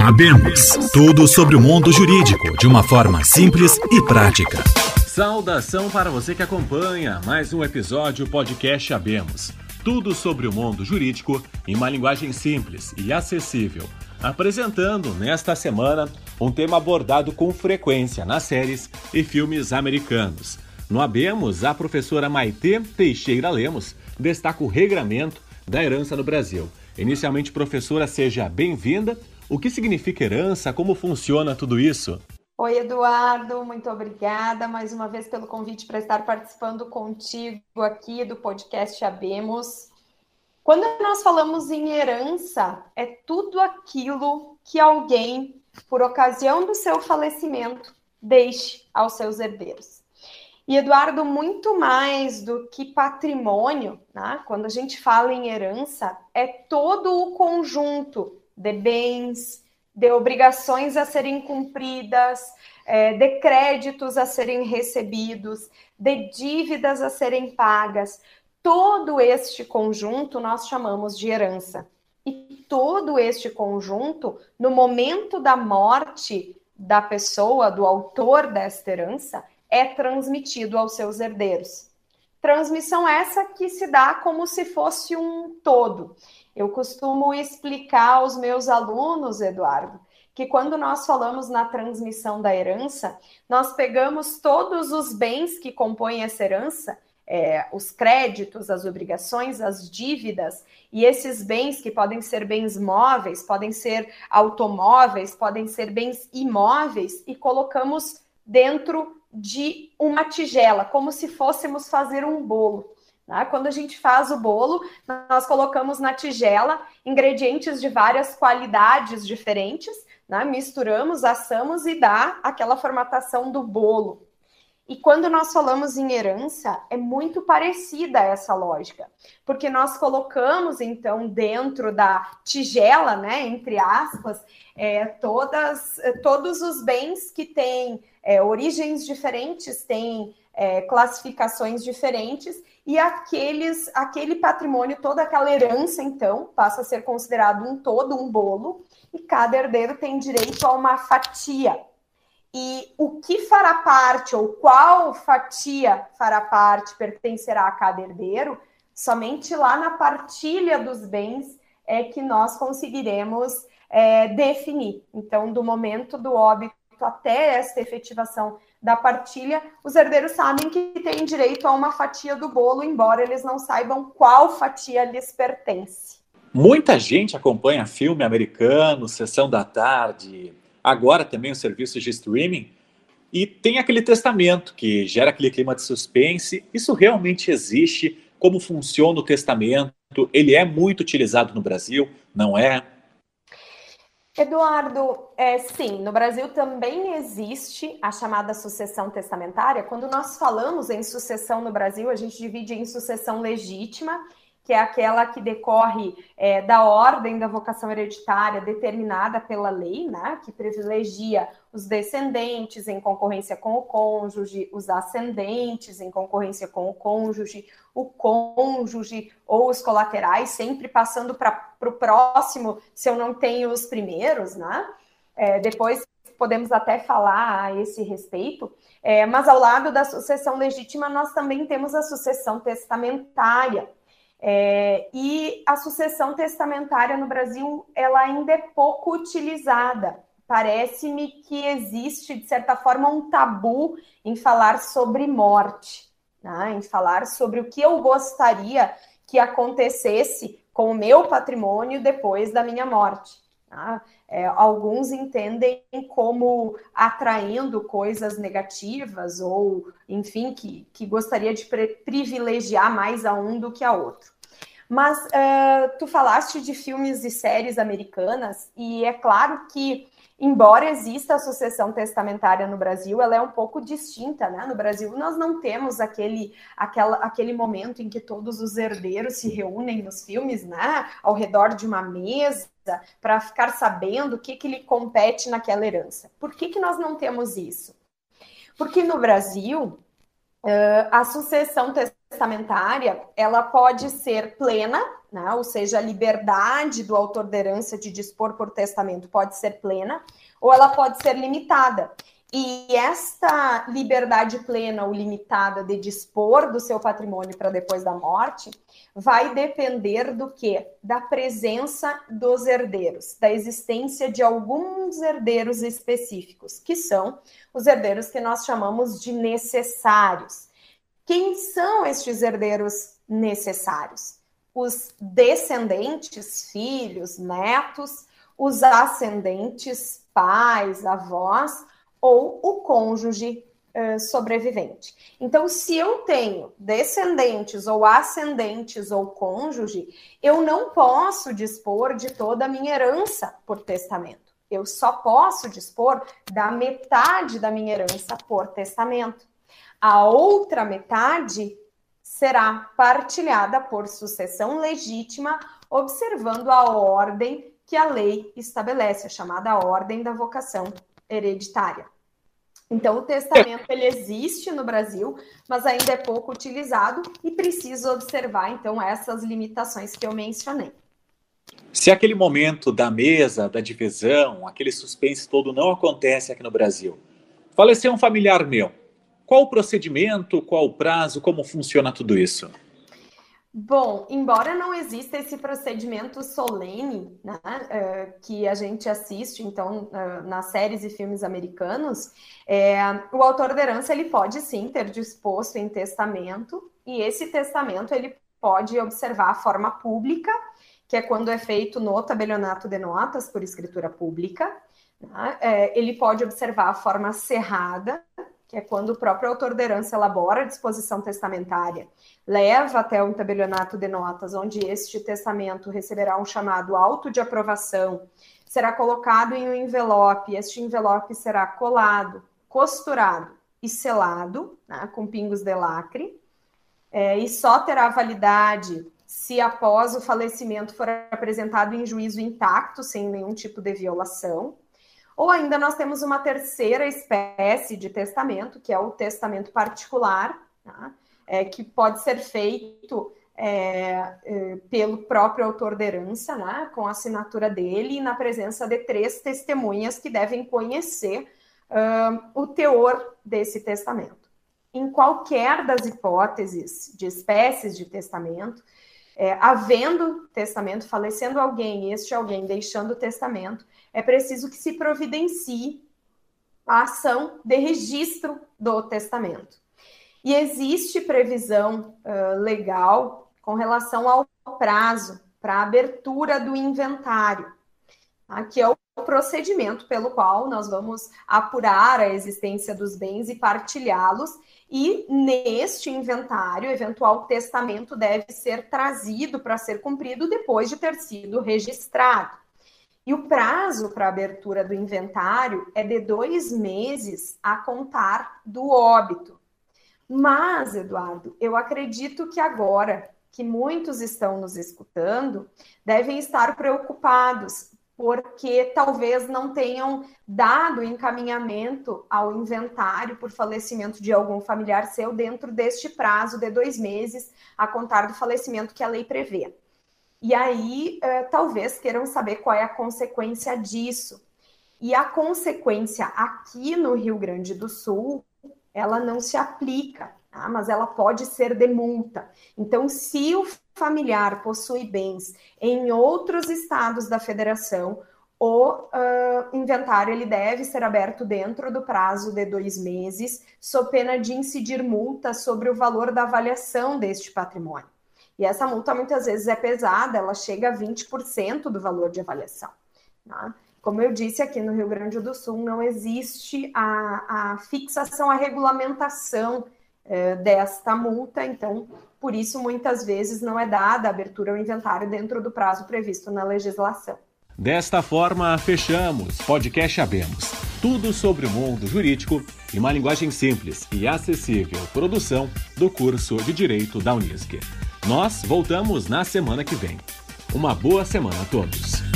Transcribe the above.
Abemos tudo sobre o mundo jurídico de uma forma simples e prática. Saudação para você que acompanha mais um episódio podcast Abemos. Tudo sobre o mundo jurídico em uma linguagem simples e acessível. Apresentando nesta semana um tema abordado com frequência nas séries e filmes americanos. No Abemos, a professora Maite Teixeira Lemos destaca o regramento da herança no Brasil. Inicialmente, professora, seja bem-vinda o que significa herança? Como funciona tudo isso? Oi, Eduardo, muito obrigada mais uma vez pelo convite para estar participando contigo aqui do podcast Abemos. Quando nós falamos em herança, é tudo aquilo que alguém, por ocasião do seu falecimento, deixe aos seus herdeiros. E, Eduardo, muito mais do que patrimônio, né? quando a gente fala em herança, é todo o conjunto de bens, de obrigações a serem cumpridas, é, de créditos a serem recebidos, de dívidas a serem pagas. Todo este conjunto nós chamamos de herança. E todo este conjunto, no momento da morte da pessoa, do autor desta herança, é transmitido aos seus herdeiros. Transmissão essa que se dá como se fosse um todo. Eu costumo explicar aos meus alunos, Eduardo, que quando nós falamos na transmissão da herança, nós pegamos todos os bens que compõem essa herança, é, os créditos, as obrigações, as dívidas, e esses bens que podem ser bens móveis, podem ser automóveis, podem ser bens imóveis, e colocamos dentro de uma tigela, como se fôssemos fazer um bolo. Né? Quando a gente faz o bolo, nós colocamos na tigela ingredientes de várias qualidades diferentes, né? misturamos, assamos e dá aquela formatação do bolo. E quando nós falamos em herança, é muito parecida essa lógica, porque nós colocamos então dentro da tigela, né, entre aspas, é, todas, todos os bens que têm é, origens diferentes, têm é, classificações diferentes, e aqueles, aquele patrimônio, toda aquela herança, então, passa a ser considerado um todo, um bolo, e cada herdeiro tem direito a uma fatia. E o que fará parte, ou qual fatia fará parte, pertencerá a cada herdeiro, somente lá na partilha dos bens é que nós conseguiremos é, definir. Então, do momento do óbito até esta efetivação da partilha, os herdeiros sabem que têm direito a uma fatia do bolo, embora eles não saibam qual fatia lhes pertence. Muita gente acompanha filme americano, Sessão da Tarde, agora também os serviços de streaming, e tem aquele testamento que gera aquele clima de suspense. Isso realmente existe? Como funciona o testamento? Ele é muito utilizado no Brasil? Não é? Eduardo, é, sim, no Brasil também existe a chamada sucessão testamentária. Quando nós falamos em sucessão no Brasil, a gente divide em sucessão legítima, que é aquela que decorre é, da ordem da vocação hereditária determinada pela lei, né, que privilegia os descendentes em concorrência com o cônjuge, os ascendentes em concorrência com o cônjuge, o cônjuge ou os colaterais, sempre passando para o próximo se eu não tenho os primeiros, né? É, depois podemos até falar a esse respeito, é, mas ao lado da sucessão legítima, nós também temos a sucessão testamentária. É, e a sucessão testamentária no Brasil, ela ainda é pouco utilizada parece-me que existe, de certa forma, um tabu em falar sobre morte, né? em falar sobre o que eu gostaria que acontecesse com o meu patrimônio depois da minha morte. Tá? É, alguns entendem como atraindo coisas negativas ou, enfim, que, que gostaria de privilegiar mais a um do que a outro. Mas uh, tu falaste de filmes e séries americanas, e é claro que embora exista a sucessão testamentária no Brasil, ela é um pouco distinta, né? No Brasil, nós não temos aquele, aquela, aquele momento em que todos os herdeiros se reúnem nos filmes, né? Ao redor de uma mesa para ficar sabendo o que, que lhe compete naquela herança. Por que, que nós não temos isso? Porque no Brasil, a sucessão testamentária ela pode ser plena né? ou seja, a liberdade do autor da herança de dispor por testamento pode ser plena ou ela pode ser limitada. E esta liberdade plena ou limitada de dispor do seu patrimônio para depois da morte vai depender do que? Da presença dos herdeiros, da existência de alguns herdeiros específicos, que são os herdeiros que nós chamamos de necessários. Quem são estes herdeiros necessários? Os descendentes, filhos, netos, os ascendentes, pais, avós ou o cônjuge uh, sobrevivente. Então, se eu tenho descendentes ou ascendentes ou cônjuge, eu não posso dispor de toda a minha herança por testamento. Eu só posso dispor da metade da minha herança por testamento. A outra metade será partilhada por sucessão legítima, observando a ordem que a lei estabelece, a chamada ordem da vocação hereditária. Então, o testamento ele existe no Brasil, mas ainda é pouco utilizado e precisa observar, então, essas limitações que eu mencionei. Se aquele momento da mesa, da divisão, aquele suspense todo não acontece aqui no Brasil, faleceu um familiar meu, qual o procedimento, qual o prazo, como funciona tudo isso? Bom, embora não exista esse procedimento solene né, uh, que a gente assiste, então, uh, nas séries e filmes americanos, é, o autor da herança ele pode sim ter disposto em testamento, e esse testamento ele pode observar a forma pública, que é quando é feito no tabelionato de notas por escritura pública, né, é, ele pode observar a forma cerrada, que é quando o próprio autor da herança elabora a disposição testamentária, leva até o tabelionato de notas, onde este testamento receberá um chamado auto de aprovação, será colocado em um envelope, este envelope será colado, costurado e selado, né, com pingos de lacre, é, e só terá validade se após o falecimento for apresentado em juízo intacto, sem nenhum tipo de violação. Ou ainda nós temos uma terceira espécie de testamento, que é o testamento particular, tá? é, que pode ser feito é, é, pelo próprio autor da herança, né? com a assinatura dele e na presença de três testemunhas que devem conhecer uh, o teor desse testamento. Em qualquer das hipóteses de espécies de testamento, é, havendo testamento, falecendo alguém, este alguém deixando o testamento, é preciso que se providencie a ação de registro do testamento. E existe previsão uh, legal com relação ao prazo para abertura do inventário, que é o procedimento pelo qual nós vamos apurar a existência dos bens e partilhá-los. E neste inventário, eventual testamento deve ser trazido para ser cumprido depois de ter sido registrado. E o prazo para abertura do inventário é de dois meses a contar do óbito. Mas, Eduardo, eu acredito que agora que muitos estão nos escutando, devem estar preocupados, porque talvez não tenham dado encaminhamento ao inventário por falecimento de algum familiar seu dentro deste prazo de dois meses a contar do falecimento que a lei prevê. E aí, uh, talvez queiram saber qual é a consequência disso. E a consequência aqui no Rio Grande do Sul, ela não se aplica, tá? mas ela pode ser de multa. Então, se o familiar possui bens em outros estados da federação, o uh, inventário ele deve ser aberto dentro do prazo de dois meses, sob pena de incidir multa sobre o valor da avaliação deste patrimônio. E essa multa muitas vezes é pesada, ela chega a 20% do valor de avaliação. Tá? Como eu disse, aqui no Rio Grande do Sul não existe a, a fixação, a regulamentação é, desta multa, então, por isso, muitas vezes não é dada a abertura ao inventário dentro do prazo previsto na legislação. Desta forma, fechamos Podcast Abemos. Tudo sobre o mundo jurídico em uma linguagem simples e acessível. Produção do curso de Direito da Unisc. Nós voltamos na semana que vem. Uma boa semana a todos.